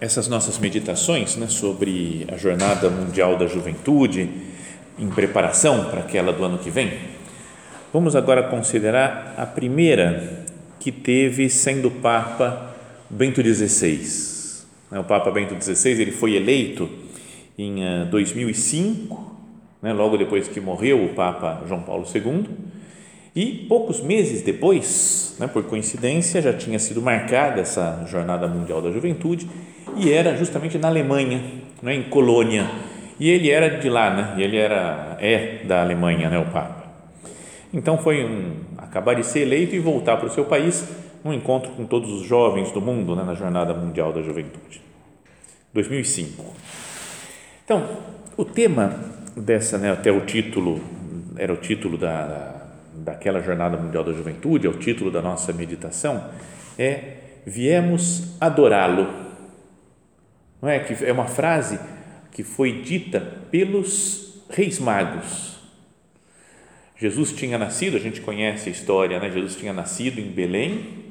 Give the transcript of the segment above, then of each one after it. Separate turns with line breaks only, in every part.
essas nossas meditações né, sobre a Jornada Mundial da Juventude, em preparação para aquela do ano que vem, vamos agora considerar a primeira que teve sendo Papa Bento XVI. O Papa Bento XVI ele foi eleito em 2005, ah, né, logo depois que morreu o Papa João Paulo II, e poucos meses depois, né, por coincidência, já tinha sido marcada essa Jornada Mundial da Juventude e era justamente na Alemanha, né, em Colônia. E ele era de lá, né? Ele era é da Alemanha, né, o Papa. Então foi um acabar de ser eleito e voltar para o seu país, um encontro com todos os jovens do mundo, né, na Jornada Mundial da Juventude. 2005. Então, o tema dessa, né, até o título era o título da daquela Jornada Mundial da Juventude, é o título da nossa meditação, é Viemos adorá-lo não é? Que é uma frase que foi dita pelos reis magos. Jesus tinha nascido, a gente conhece a história, né? Jesus tinha nascido em Belém,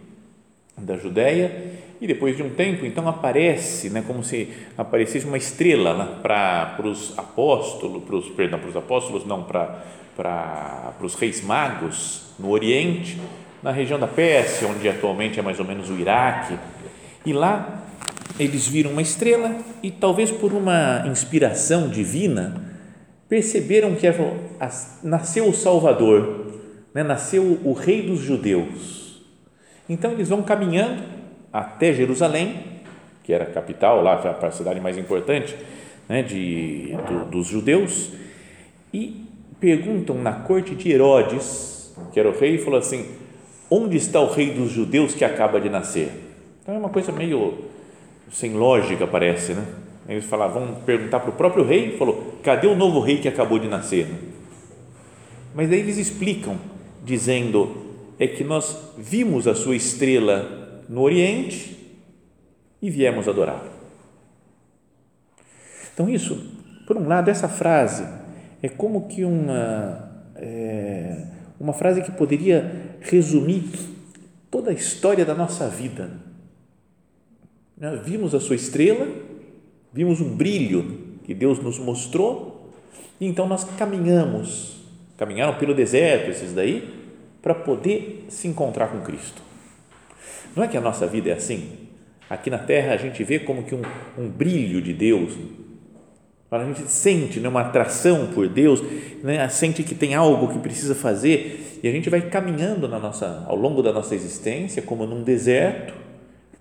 da Judéia, e depois de um tempo, então aparece, né, como se aparecesse uma estrela né, para os apóstolos, para os, perdão, para os apóstolos, não, para os reis magos no Oriente, na região da Pérsia, onde atualmente é mais ou menos o Iraque, e lá eles viram uma estrela e, talvez por uma inspiração divina, perceberam que nasceu o Salvador, né? nasceu o Rei dos Judeus. Então eles vão caminhando até Jerusalém, que era a capital, lá a cidade mais importante né? de, do, dos judeus, e perguntam na corte de Herodes, que era o rei, e falou assim: onde está o Rei dos Judeus que acaba de nascer? Então é uma coisa meio sem lógica parece, né? Eles falavam, vão perguntar para o próprio rei, falou, cadê o novo rei que acabou de nascer? Mas daí eles explicam, dizendo, é que nós vimos a sua estrela no Oriente e viemos adorá-lo. Então isso, por um lado, essa frase é como que uma é, uma frase que poderia resumir toda a história da nossa vida? Vimos a sua estrela, vimos um brilho que Deus nos mostrou, e então nós caminhamos, caminharam pelo deserto esses daí, para poder se encontrar com Cristo. Não é que a nossa vida é assim? Aqui na terra a gente vê como que um, um brilho de Deus, a gente sente né, uma atração por Deus, né, sente que tem algo que precisa fazer e a gente vai caminhando na nossa, ao longo da nossa existência, como num deserto,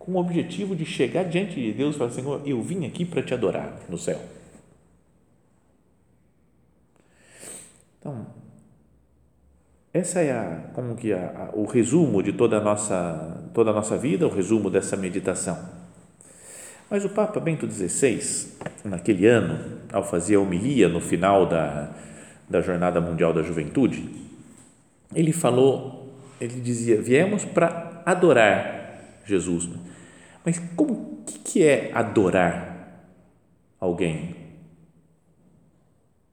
com o objetivo de chegar diante de Deus e falar, Senhor, eu vim aqui para te adorar no céu. Então, essa é a, como que a, a, o resumo de toda a nossa toda a nossa vida, o resumo dessa meditação. Mas o Papa Bento XVI, naquele ano, ao fazer a homilia no final da, da Jornada Mundial da Juventude, ele falou, ele dizia: viemos para adorar Jesus. Mas como que, que é adorar alguém?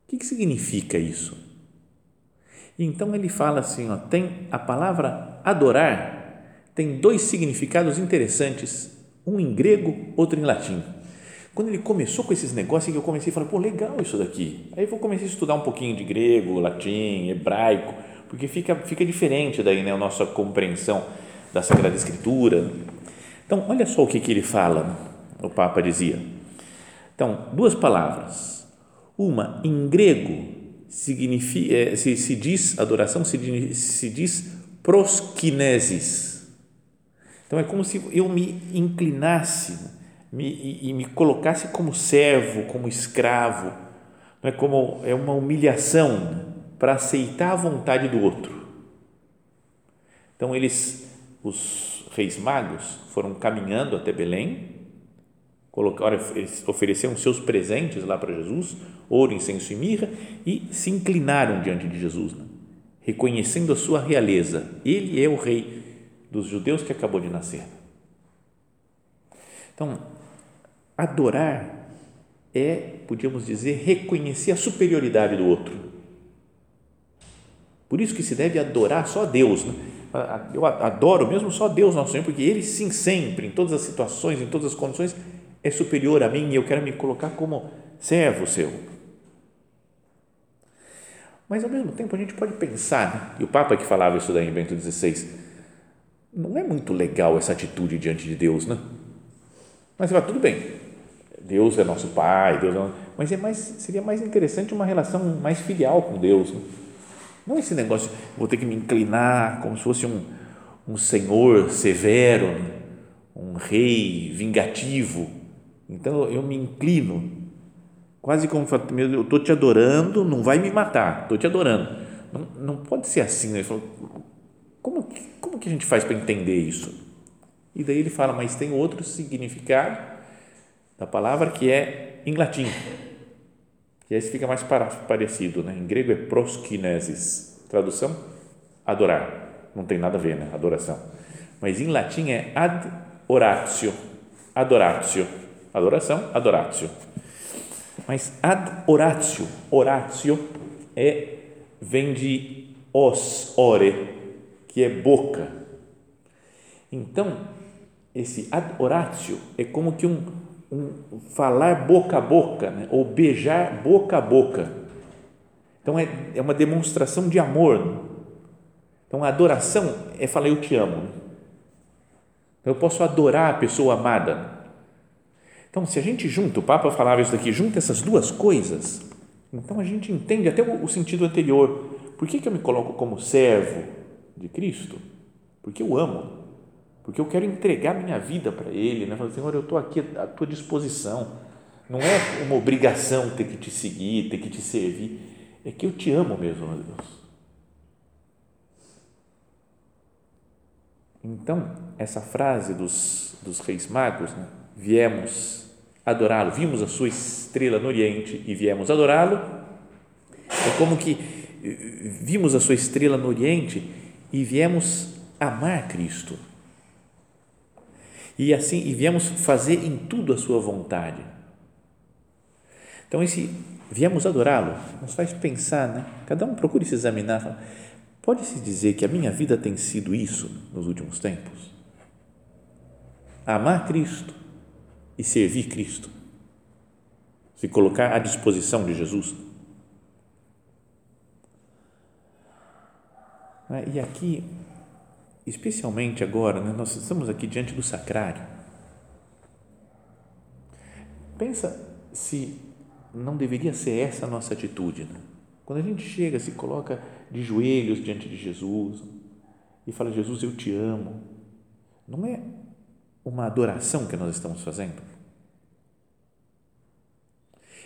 O que, que significa isso? Então ele fala assim, ó, tem a palavra adorar tem dois significados interessantes, um em grego, outro em latim. Quando ele começou com esses negócios, eu comecei a falar, pô, legal isso daqui. Aí eu comecei a estudar um pouquinho de grego, latim, hebraico, porque fica, fica diferente daí, né, a nossa compreensão da Sagrada Escritura. Então, olha só o que, que ele fala, o Papa dizia. Então, duas palavras. Uma, em grego, significa, é, se, se diz, adoração se, se diz proskinesis. Então é como se eu me inclinasse me, e, e me colocasse como servo, como escravo, não é como é uma humilhação para aceitar a vontade do outro. Então eles, os reis magos, foram caminhando até Belém, colocaram, ofereceram seus presentes lá para Jesus, ouro, incenso e mirra, e se inclinaram diante de Jesus, né? reconhecendo a sua realeza. Ele é o rei dos judeus que acabou de nascer. Então, adorar é, podíamos dizer, reconhecer a superioridade do outro. Por isso que se deve adorar só a Deus. Né? Eu adoro mesmo só Deus, nosso Senhor, porque Ele sim, sempre, em todas as situações, em todas as condições, é superior a mim e eu quero me colocar como servo seu. Mas ao mesmo tempo a gente pode pensar, né? e o Papa que falava isso daí em Bento XVI, não é muito legal essa atitude diante de Deus, né? Mas fala, tudo bem, Deus é nosso Pai, Deus é mas é mais, seria mais interessante uma relação mais filial com Deus. Né? Não esse negócio, vou ter que me inclinar como se fosse um, um senhor severo, um rei vingativo. Então eu me inclino, quase como eu estou te adorando, não vai me matar, estou te adorando. Não, não pode ser assim. Né? Ele falou, como, como que a gente faz para entender isso? E daí ele fala, mas tem outro significado da palavra que é em latim. E aí fica mais parecido, né? Em grego é proskinesis. Tradução: adorar. Não tem nada a ver, né? Adoração. Mas em latim é ad oratio. Adoratio. Adoração, adoratio. Mas ad oratio, oratio é vem de os, ore, que é boca. Então, esse ad oratio é como que um, um falar boca a boca, né? ou beijar boca a boca. Então é, é uma demonstração de amor. Então a adoração é falar eu te amo. Eu posso adorar a pessoa amada. Então, se a gente junta, o Papa falava isso daqui, junta essas duas coisas, então a gente entende até o, o sentido anterior. Por que, que eu me coloco como servo de Cristo? Porque eu amo porque eu quero entregar minha vida para Ele, né? Falar, Senhor, eu estou aqui à tua disposição. Não é uma obrigação ter que te seguir, ter que te servir. É que eu te amo mesmo, meu Deus. Então, essa frase dos, dos reis magos, né? viemos adorá-lo, vimos a sua estrela no Oriente e viemos adorá-lo, é como que eh, vimos a sua estrela no Oriente e viemos amar Cristo e assim e viemos fazer em tudo a sua vontade. Então esse viemos adorá-lo nos faz pensar, né? Cada um procure se examinar. Pode se dizer que a minha vida tem sido isso nos últimos tempos? Amar Cristo e servir Cristo, se colocar à disposição de Jesus. E aqui especialmente agora, né, nós estamos aqui diante do sacrário. Pensa se não deveria ser essa a nossa atitude. Né? Quando a gente chega, se coloca de joelhos diante de Jesus e fala: Jesus, eu te amo. Não é uma adoração que nós estamos fazendo?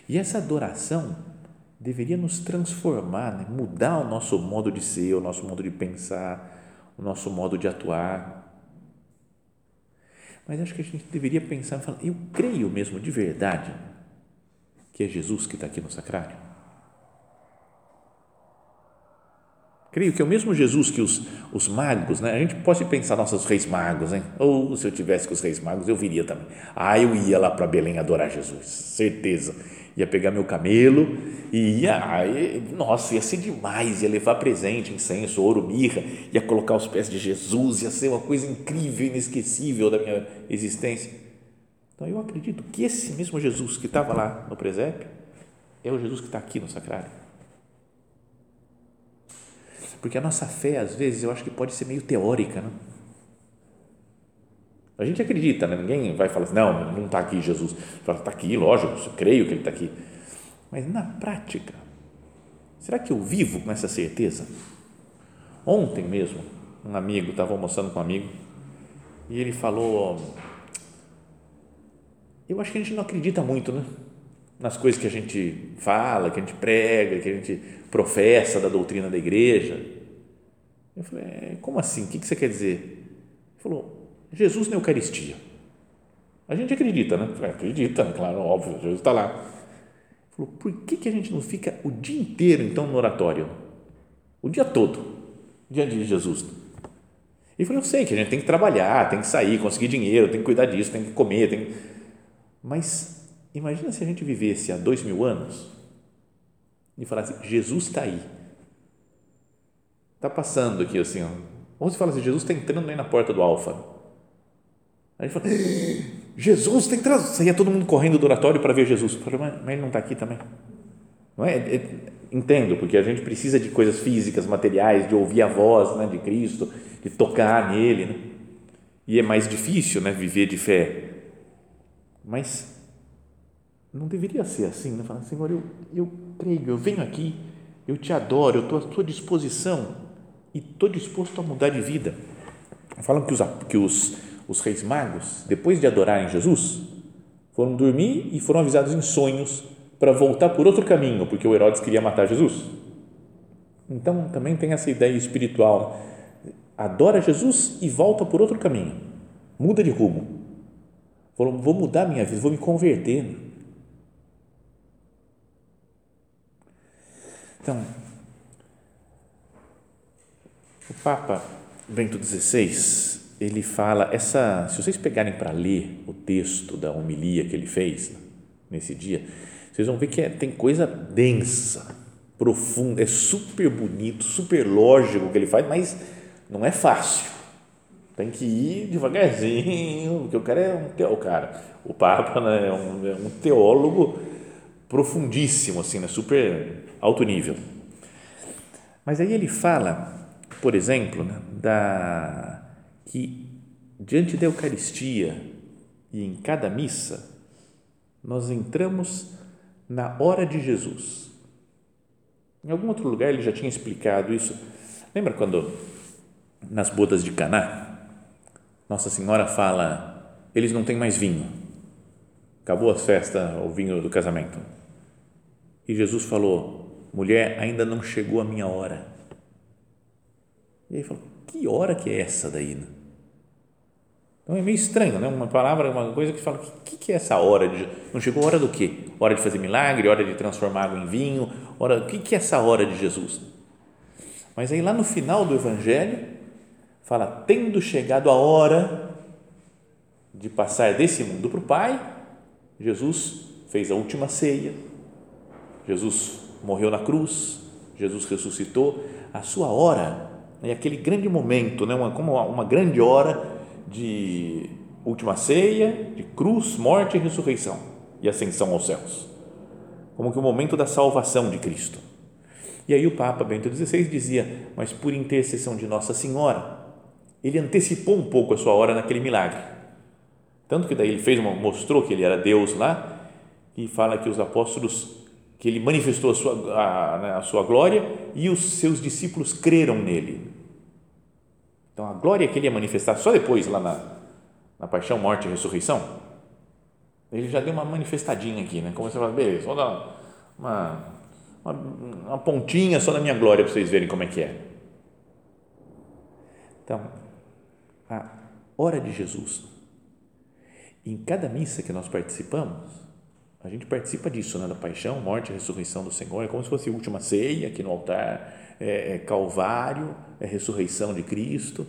E essa adoração deveria nos transformar, né? mudar o nosso modo de ser, o nosso modo de pensar, o nosso modo de atuar. Mas acho que a gente deveria pensar e falar: eu creio mesmo de verdade que é Jesus que está aqui no sacrário. Creio que é o mesmo Jesus que os, os magos, né? A gente pode pensar, nossos reis magos, hein? Ou se eu tivesse com os reis magos, eu viria também. Ah, eu ia lá para Belém adorar Jesus, certeza ia pegar meu camelo e ia, nossa, ia ser demais, ia levar presente, incenso, ouro, mirra, ia colocar os pés de Jesus, ia ser uma coisa incrível, inesquecível da minha existência. Então eu acredito que esse mesmo Jesus que estava lá no presépio é o Jesus que está aqui no sacrário. Porque a nossa fé, às vezes, eu acho que pode ser meio teórica, não? A gente acredita, né? ninguém vai falar assim, não, não está aqui Jesus. Fala, está aqui, lógico, eu creio que ele está aqui. Mas na prática, será que eu vivo com essa certeza? Ontem mesmo, um amigo, estava almoçando com um amigo, e ele falou: Eu acho que a gente não acredita muito, né? Nas coisas que a gente fala, que a gente prega, que a gente professa da doutrina da igreja. Eu falei: é, Como assim? O que você quer dizer? Ele falou: Jesus na Eucaristia. A gente acredita, né? Acredita, claro, óbvio, Jesus está lá. Falou: Por que, que a gente não fica o dia inteiro, então, no oratório? O dia todo, diante de Jesus. E falou: Eu sei que a gente tem que trabalhar, tem que sair, conseguir dinheiro, tem que cuidar disso, tem que comer, tem Mas imagina se a gente vivesse há dois mil anos e falasse: Jesus está aí. Está passando aqui assim. Ó. Ou se fala assim: Jesus está entrando aí na porta do Alfa. Aí fala: Jesus está entrando. Saía todo mundo correndo do oratório para ver Jesus. Falei, mas, ele não está aqui também. Não é? é? Entendo, porque a gente precisa de coisas físicas, materiais, de ouvir a voz né, de Cristo, de tocar nele. Né? E é mais difícil né, viver de fé. Mas não deveria ser assim, né? Falar, Senhor, eu, eu creio, eu venho aqui, eu te adoro, eu estou à tua disposição e estou disposto a mudar de vida. Falam que os, que os, os reis magos, depois de adorarem Jesus, foram dormir e foram avisados em sonhos para voltar por outro caminho, porque o Herodes queria matar Jesus. Então também tem essa ideia espiritual. Adora Jesus e volta por outro caminho. Muda de rumo. Vou mudar minha vida, vou me converter. Então, o Papa Bento XVI, ele fala, essa, se vocês pegarem para ler o texto da homilia que ele fez nesse dia, vocês vão ver que é, tem coisa densa, profunda, é super bonito, super lógico o que ele faz, mas não é fácil. Tem que ir devagarzinho, porque o cara é um teólogo, cara, o Papa né, é, um, é um teólogo profundíssimo, assim, né, super alto nível. Mas aí ele fala, por exemplo, né, da, que diante da Eucaristia e em cada missa, nós entramos na hora de Jesus. Em algum outro lugar ele já tinha explicado isso. Lembra quando nas bodas de Caná, Nossa Senhora fala: eles não têm mais vinho. Acabou a festa, o vinho do casamento. E Jesus falou: mulher, ainda não chegou a minha hora. E aí falou: que hora que é essa daí? Né? Então é meio estranho, né? Uma palavra, uma coisa que fala, que, que, é essa hora? De, não chegou a hora do quê? Hora de fazer milagre, hora de transformar água em vinho, hora, que, que é essa hora de Jesus? Mas aí lá no final do Evangelho, fala, tendo chegado a hora de passar desse mundo para o Pai, Jesus fez a última ceia, Jesus morreu na cruz, Jesus ressuscitou, a sua hora é aquele grande momento, né? uma, como uma, grande hora de última ceia, de cruz, morte e ressurreição e ascensão aos céus. Como que o momento da salvação de Cristo. E aí o Papa Bento XVI dizia, mas por intercessão de Nossa Senhora, ele antecipou um pouco a sua hora naquele milagre. Tanto que daí ele fez uma, mostrou que ele era Deus lá e fala que os apóstolos que ele manifestou a sua, a, né, a sua glória e os seus discípulos creram nele. Então, a glória que ele ia manifestar só depois, lá na, na paixão, morte e ressurreição, ele já deu uma manifestadinha aqui, né? Como você fala, beleza, vou dar uma, uma, uma pontinha só da minha glória para vocês verem como é que é. Então, a hora de Jesus. Em cada missa que nós participamos, a gente participa disso, né? da paixão, morte e ressurreição do Senhor, é como se fosse a última ceia aqui no altar, é, é Calvário, é ressurreição de Cristo,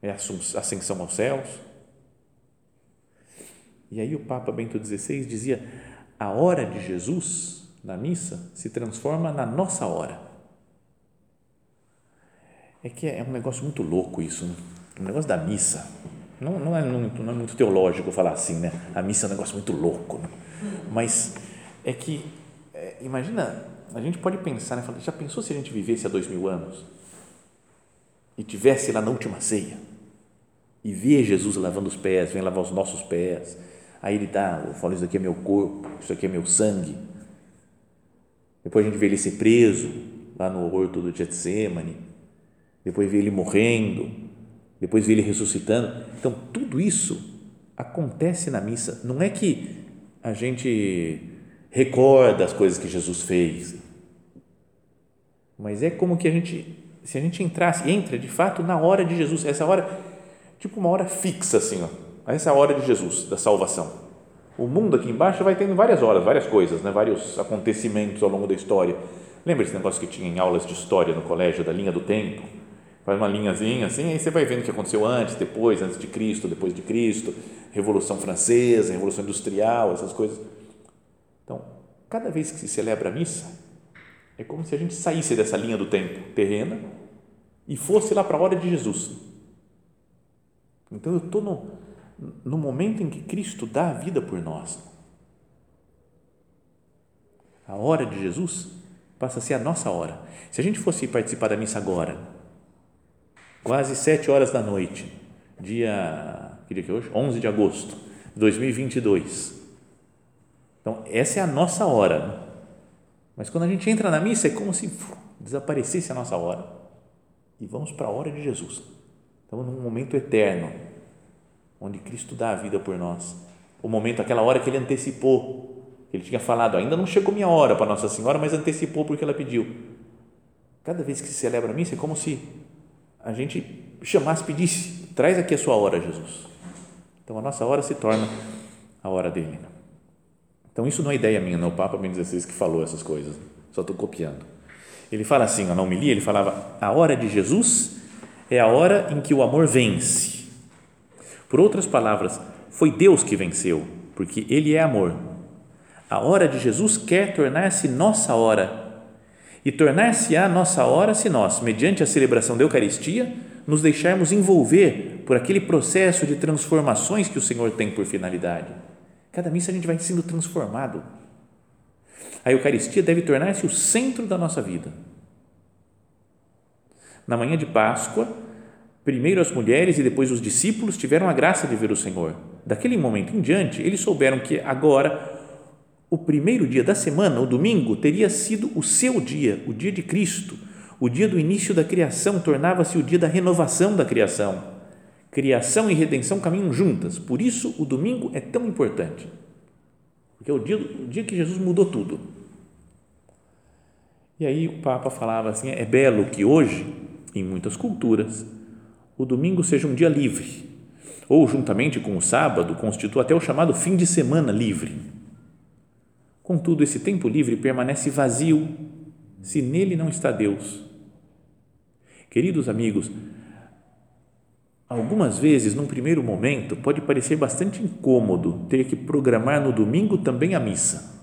é ascensão aos céus. E aí o Papa Bento XVI dizia: a hora de Jesus na missa se transforma na nossa hora. É que é um negócio muito louco isso, né? o negócio da missa. Não, não, é muito, não é muito teológico falar assim, né? A missa é um negócio muito louco, né? mas é que, é, imagina a gente pode pensar, né? já pensou se a gente vivesse há dois mil anos e tivesse lá na última ceia e ver Jesus lavando os pés, vem lavar os nossos pés, Aí ele dá, eu falo, isso aqui é meu corpo, isso aqui é meu sangue. Depois a gente vê ele ser preso lá no horto do Getsemane. Depois vê ele morrendo. Depois ele ressuscitando. Então, tudo isso acontece na missa. Não é que a gente recorda as coisas que Jesus fez, mas é como que a gente, se a gente entrasse, entra de fato na hora de Jesus, essa hora, tipo uma hora fixa assim, ó, essa é hora de Jesus, da salvação. O mundo aqui embaixo vai tendo várias horas, várias coisas, né? vários acontecimentos ao longo da história. Lembra esse negócio que tinha em aulas de história no colégio, da linha do tempo? Faz uma linhazinha assim, aí você vai vendo o que aconteceu antes, depois, antes de Cristo, depois de Cristo, Revolução Francesa, Revolução Industrial, essas coisas. Então, cada vez que se celebra a missa, é como se a gente saísse dessa linha do tempo terrena e fosse lá para a hora de Jesus. Então, eu estou no, no momento em que Cristo dá a vida por nós. A hora de Jesus passa a ser a nossa hora. Se a gente fosse participar da missa agora, quase sete horas da noite, dia, que dia que é hoje? 11 de agosto de 2022. Então, essa é a nossa hora. Né? Mas quando a gente entra na missa, é como se desaparecesse a nossa hora e vamos para a hora de Jesus. Estamos num momento eterno, onde Cristo dá a vida por nós. O momento, aquela hora que ele antecipou, ele tinha falado, ainda não chegou minha hora para Nossa Senhora, mas antecipou porque ela pediu. Cada vez que se celebra a missa, é como se a gente chamasse, pedisse, traz aqui a sua hora, Jesus. Então a nossa hora se torna a hora dele. Então isso não é ideia minha, não, o Papa Bento XVI que falou essas coisas, só estou copiando. Ele fala assim, na homilia, ele falava, a hora de Jesus é a hora em que o amor vence. Por outras palavras, foi Deus que venceu, porque Ele é amor. A hora de Jesus quer tornar-se nossa hora e tornar-se-á nossa hora se nós, mediante a celebração da Eucaristia, nos deixarmos envolver por aquele processo de transformações que o Senhor tem por finalidade. Cada missa a gente vai sendo transformado. A Eucaristia deve tornar-se o centro da nossa vida. Na manhã de Páscoa, primeiro as mulheres e depois os discípulos tiveram a graça de ver o Senhor. Daquele momento em diante, eles souberam que agora o primeiro dia da semana, o domingo, teria sido o seu dia, o dia de Cristo. O dia do início da criação tornava-se o dia da renovação da criação. Criação e redenção caminham juntas, por isso o domingo é tão importante. Porque é o dia, o dia que Jesus mudou tudo. E aí o Papa falava assim: é belo que hoje, em muitas culturas, o domingo seja um dia livre, ou juntamente com o sábado, constitua até o chamado fim de semana livre Contudo, esse tempo livre permanece vazio se nele não está Deus. Queridos amigos, algumas vezes, num primeiro momento, pode parecer bastante incômodo ter que programar no domingo também a missa.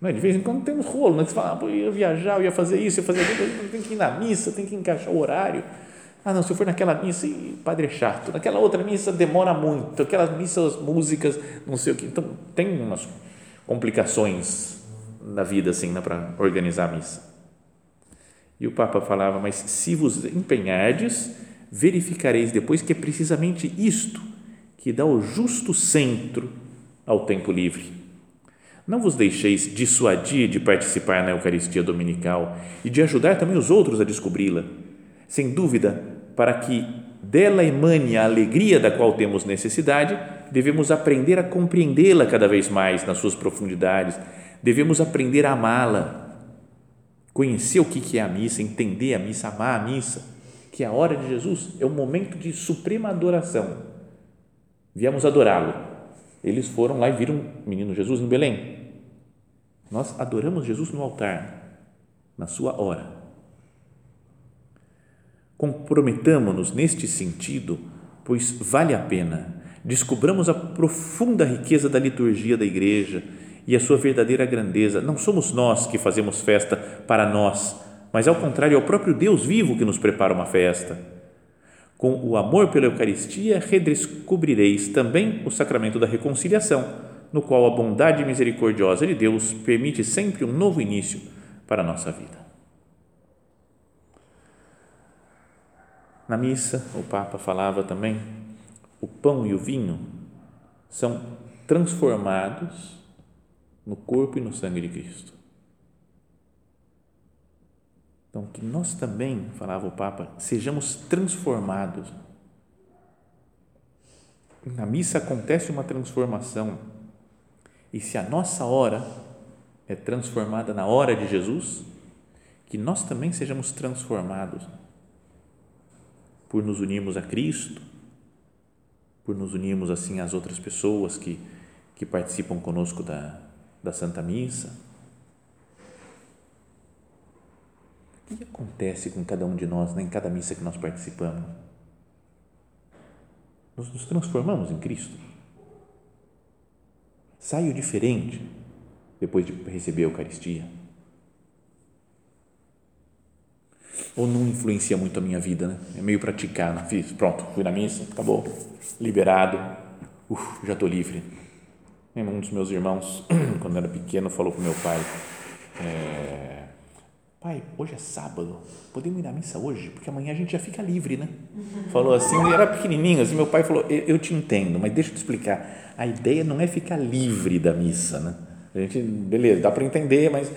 Não é? De vez em quando tem um rolo, né? você fala, ah, eu ia viajar, eu ia fazer isso, eu ia fazer aquilo, tem que ir na missa, tem que encaixar o horário. Ah, não, se eu for naquela missa, padre é chato, naquela outra missa demora muito, aquelas missas, músicas, não sei o que. Então, tem umas complicações na vida assim, né, para organizar a missa. E o Papa falava, mas se vos empenhardes, verificareis depois que é precisamente isto que dá o justo centro ao tempo livre. Não vos deixeis dissuadir de participar na Eucaristia Dominical e de ajudar também os outros a descobri-la. Sem dúvida, para que dela emane a alegria da qual temos necessidade, devemos aprender a compreendê-la cada vez mais nas suas profundidades, devemos aprender a amá-la, conhecer o que é a missa, entender a missa, amar a missa, que é a hora de Jesus é um momento de suprema adoração. Viemos adorá-lo. Eles foram lá e viram o menino Jesus em Belém. Nós adoramos Jesus no altar, na sua hora. Comprometamo-nos neste sentido, pois vale a pena descubramos a profunda riqueza da liturgia da igreja e a sua verdadeira grandeza. Não somos nós que fazemos festa para nós, mas ao contrário, é o próprio Deus vivo que nos prepara uma festa. Com o amor pela Eucaristia, redescobrireis também o sacramento da reconciliação, no qual a bondade misericordiosa de Deus permite sempre um novo início para a nossa vida. Na missa, o Papa falava também o pão e o vinho são transformados no corpo e no sangue de Cristo. Então, que nós também, falava o Papa, sejamos transformados. Na missa acontece uma transformação. E se a nossa hora é transformada na hora de Jesus, que nós também sejamos transformados por nos unirmos a Cristo, por nos unirmos assim às outras pessoas que, que participam conosco da, da Santa Missa O que acontece com cada um de nós, né, em cada missa que nós participamos? Nós nos transformamos em Cristo. Saio diferente depois de receber a Eucaristia. Ou não influencia muito a minha vida, né? É meio praticar, né? Fiz, pronto, fui na missa, acabou, liberado, uf, já estou livre. Um dos meus irmãos, quando era pequeno, falou para o meu pai, é, pai, hoje é sábado, podemos ir na missa hoje? Porque amanhã a gente já fica livre, né? Falou assim, ele era pequenininho, assim, meu pai falou, eu, eu te entendo, mas deixa eu te explicar, a ideia não é ficar livre da missa, né? A gente, beleza, dá para entender, mas,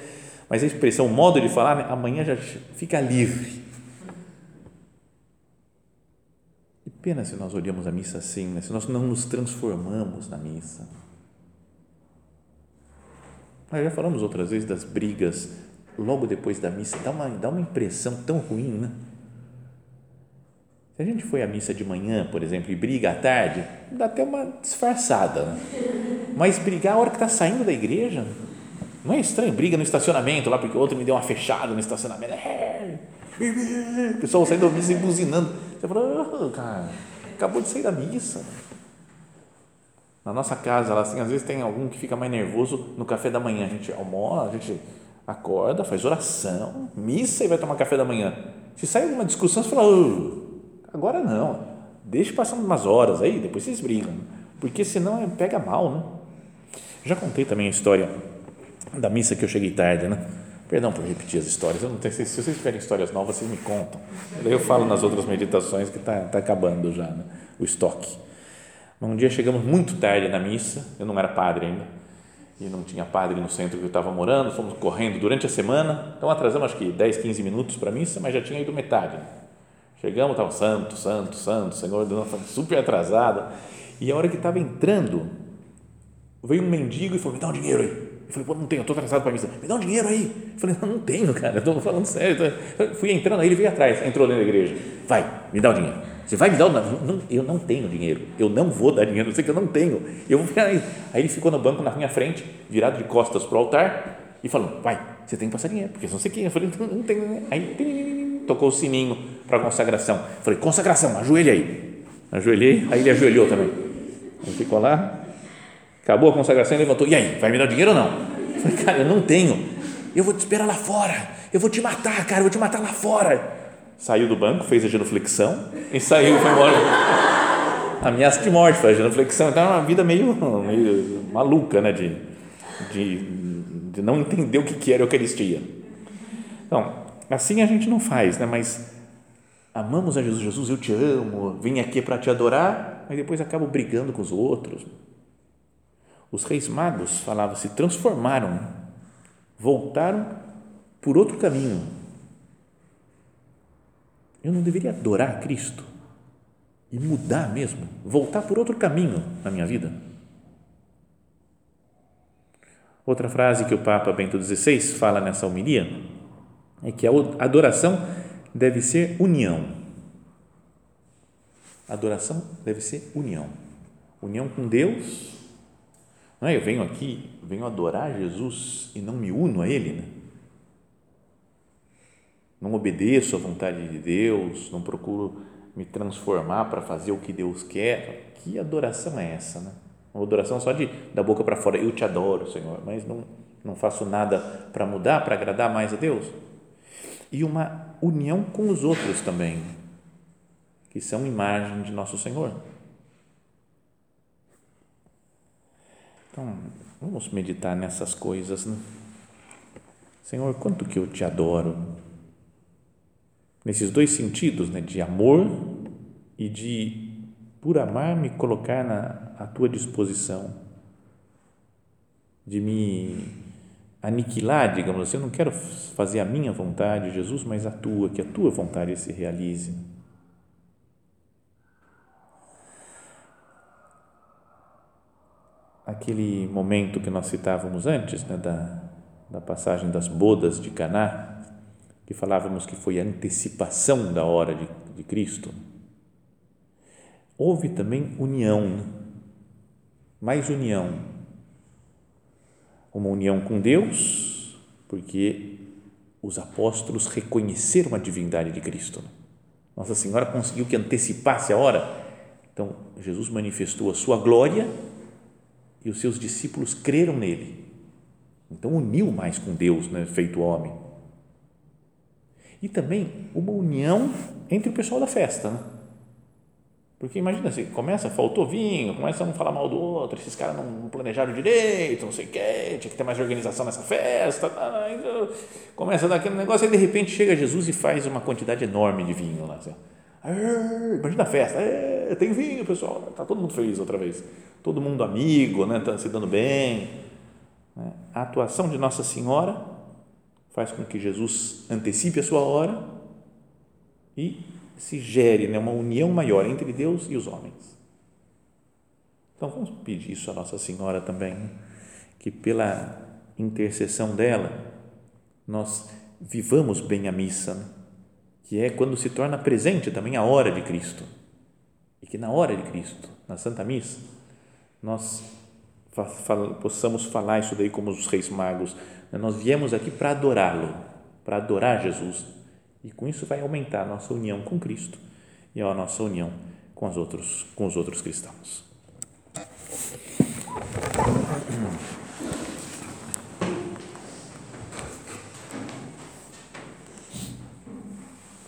mas a expressão, o modo de falar, né? amanhã já fica livre. Que pena se nós olhamos a missa assim, né? se nós não nos transformamos na missa. Nós já falamos outras vezes das brigas logo depois da missa, dá uma, dá uma impressão tão ruim, né? Se a gente foi à missa de manhã, por exemplo, e briga à tarde, dá até uma disfarçada, né? Mas brigar a hora que está saindo da igreja, não é estranho? Briga no estacionamento lá, porque o outro me deu uma fechada no estacionamento. É, o pessoal saindo da missa e buzinando. Você fala, oh, cara, acabou de sair da missa. Na nossa casa, assim, às vezes tem algum que fica mais nervoso no café da manhã. A gente almoça, a gente acorda, faz oração, missa e vai tomar café da manhã. Se sai alguma discussão, você fala, oh, agora não, deixa passar umas horas aí, depois vocês brigam, porque senão é, pega mal, né? Já contei também a história da missa que eu cheguei tarde, né? Perdão por repetir as histórias, eu não tenho, se vocês tiverem histórias novas, vocês me contam. Daí eu falo nas outras meditações que está tá acabando já né? o estoque. Um dia chegamos muito tarde na missa, eu não era padre ainda, e não tinha padre no centro que eu estava morando, fomos correndo durante a semana, então atrasamos acho que 10, 15 minutos para a missa, mas já tinha ido metade. Chegamos, estava santo, santo, santo, Senhor, super atrasado, e a hora que estava entrando, veio um mendigo e falou, me dá um dinheiro aí. Eu falei, pô, não tenho, estou atrasado para missa. Me dá um dinheiro aí. Eu falei, não, não tenho, cara, estou falando sério. Eu fui entrando, aí ele veio atrás, entrou dentro da igreja. Vai, me dá o dinheiro. Você vai me dar o não, Eu não tenho dinheiro. Eu não vou dar dinheiro. Eu sei que eu não tenho. Eu vou aí. aí ele ficou no banco na minha frente, virado de costas para o altar e falou: Vai, você tem que passar dinheiro, porque não sei quem. Eu falei: Não, não tenho. Aí tocou o sininho para consagração. Eu falei: Consagração, ajoelhe aí. Ajoelhei, aí ele ajoelhou também. Ele ficou lá, acabou a consagração e levantou: E aí, vai me dar dinheiro ou não? Eu falei: Cara, eu não tenho. Eu vou te esperar lá fora. Eu vou te matar, cara. Eu vou te matar lá fora saiu do banco, fez a genuflexão e saiu, foi embora. Ameaça de morte, faz a genuflexão. Então é uma vida meio, meio maluca, né? De, de, de não entender o que, que era a Eucaristia. Então, assim a gente não faz, né? Mas amamos a Jesus, Jesus, eu te amo, vim aqui para te adorar, mas depois acabo brigando com os outros. Os reis magos, falava, se transformaram, voltaram por outro caminho eu não deveria adorar Cristo e mudar mesmo, voltar por outro caminho na minha vida? Outra frase que o Papa Bento XVI fala nessa homilia é que a adoração deve ser união. Adoração deve ser união. União com Deus. Não é? Eu venho aqui, venho adorar Jesus e não me uno a Ele. Né? não obedeço à vontade de Deus, não procuro me transformar para fazer o que Deus quer. Que adoração é essa, né? Uma adoração só de da boca para fora, eu te adoro, Senhor, mas não não faço nada para mudar, para agradar mais a Deus. E uma união com os outros também, que são imagem de nosso Senhor. Então, vamos meditar nessas coisas, né? Senhor, quanto que eu te adoro nesses dois sentidos, né, de amor e de, por amar, me colocar na à tua disposição, de me aniquilar, digamos assim, eu não quero fazer a minha vontade, Jesus, mas a tua, que a tua vontade se realize. Aquele momento que nós citávamos antes, né, da, da passagem das bodas de Caná, que falávamos que foi a antecipação da hora de, de Cristo, houve também união, mais união uma união com Deus, porque os apóstolos reconheceram a divindade de Cristo. Nossa Senhora conseguiu que antecipasse a hora. Então, Jesus manifestou a sua glória e os seus discípulos creram nele. Então, uniu mais com Deus, né, feito homem. E também uma união entre o pessoal da festa. Né? Porque imagina, você começa, faltou vinho, começa a um falar mal do outro, esses caras não planejaram direito, não sei o quê, tinha que ter mais organização nessa festa, tá, então, começa aquele negócio, e de repente chega Jesus e faz uma quantidade enorme de vinho lá. Assim, imagina a festa, tem vinho, pessoal, está todo mundo feliz outra vez, todo mundo amigo, né, tá se dando bem. Né. A atuação de Nossa Senhora faz com que Jesus antecipe a sua hora e se gere né, uma união maior entre Deus e os homens. Então vamos pedir isso a Nossa Senhora também, né? que pela intercessão dela nós vivamos bem a missa, né? Que é quando se torna presente também a hora de Cristo. E que na hora de Cristo, na Santa Missa, nós possamos falar isso daí como os reis magos. Né? Nós viemos aqui para adorá-lo, para adorar Jesus e com isso vai aumentar a nossa união com Cristo e a nossa união com, os outros, com os outros cristãos.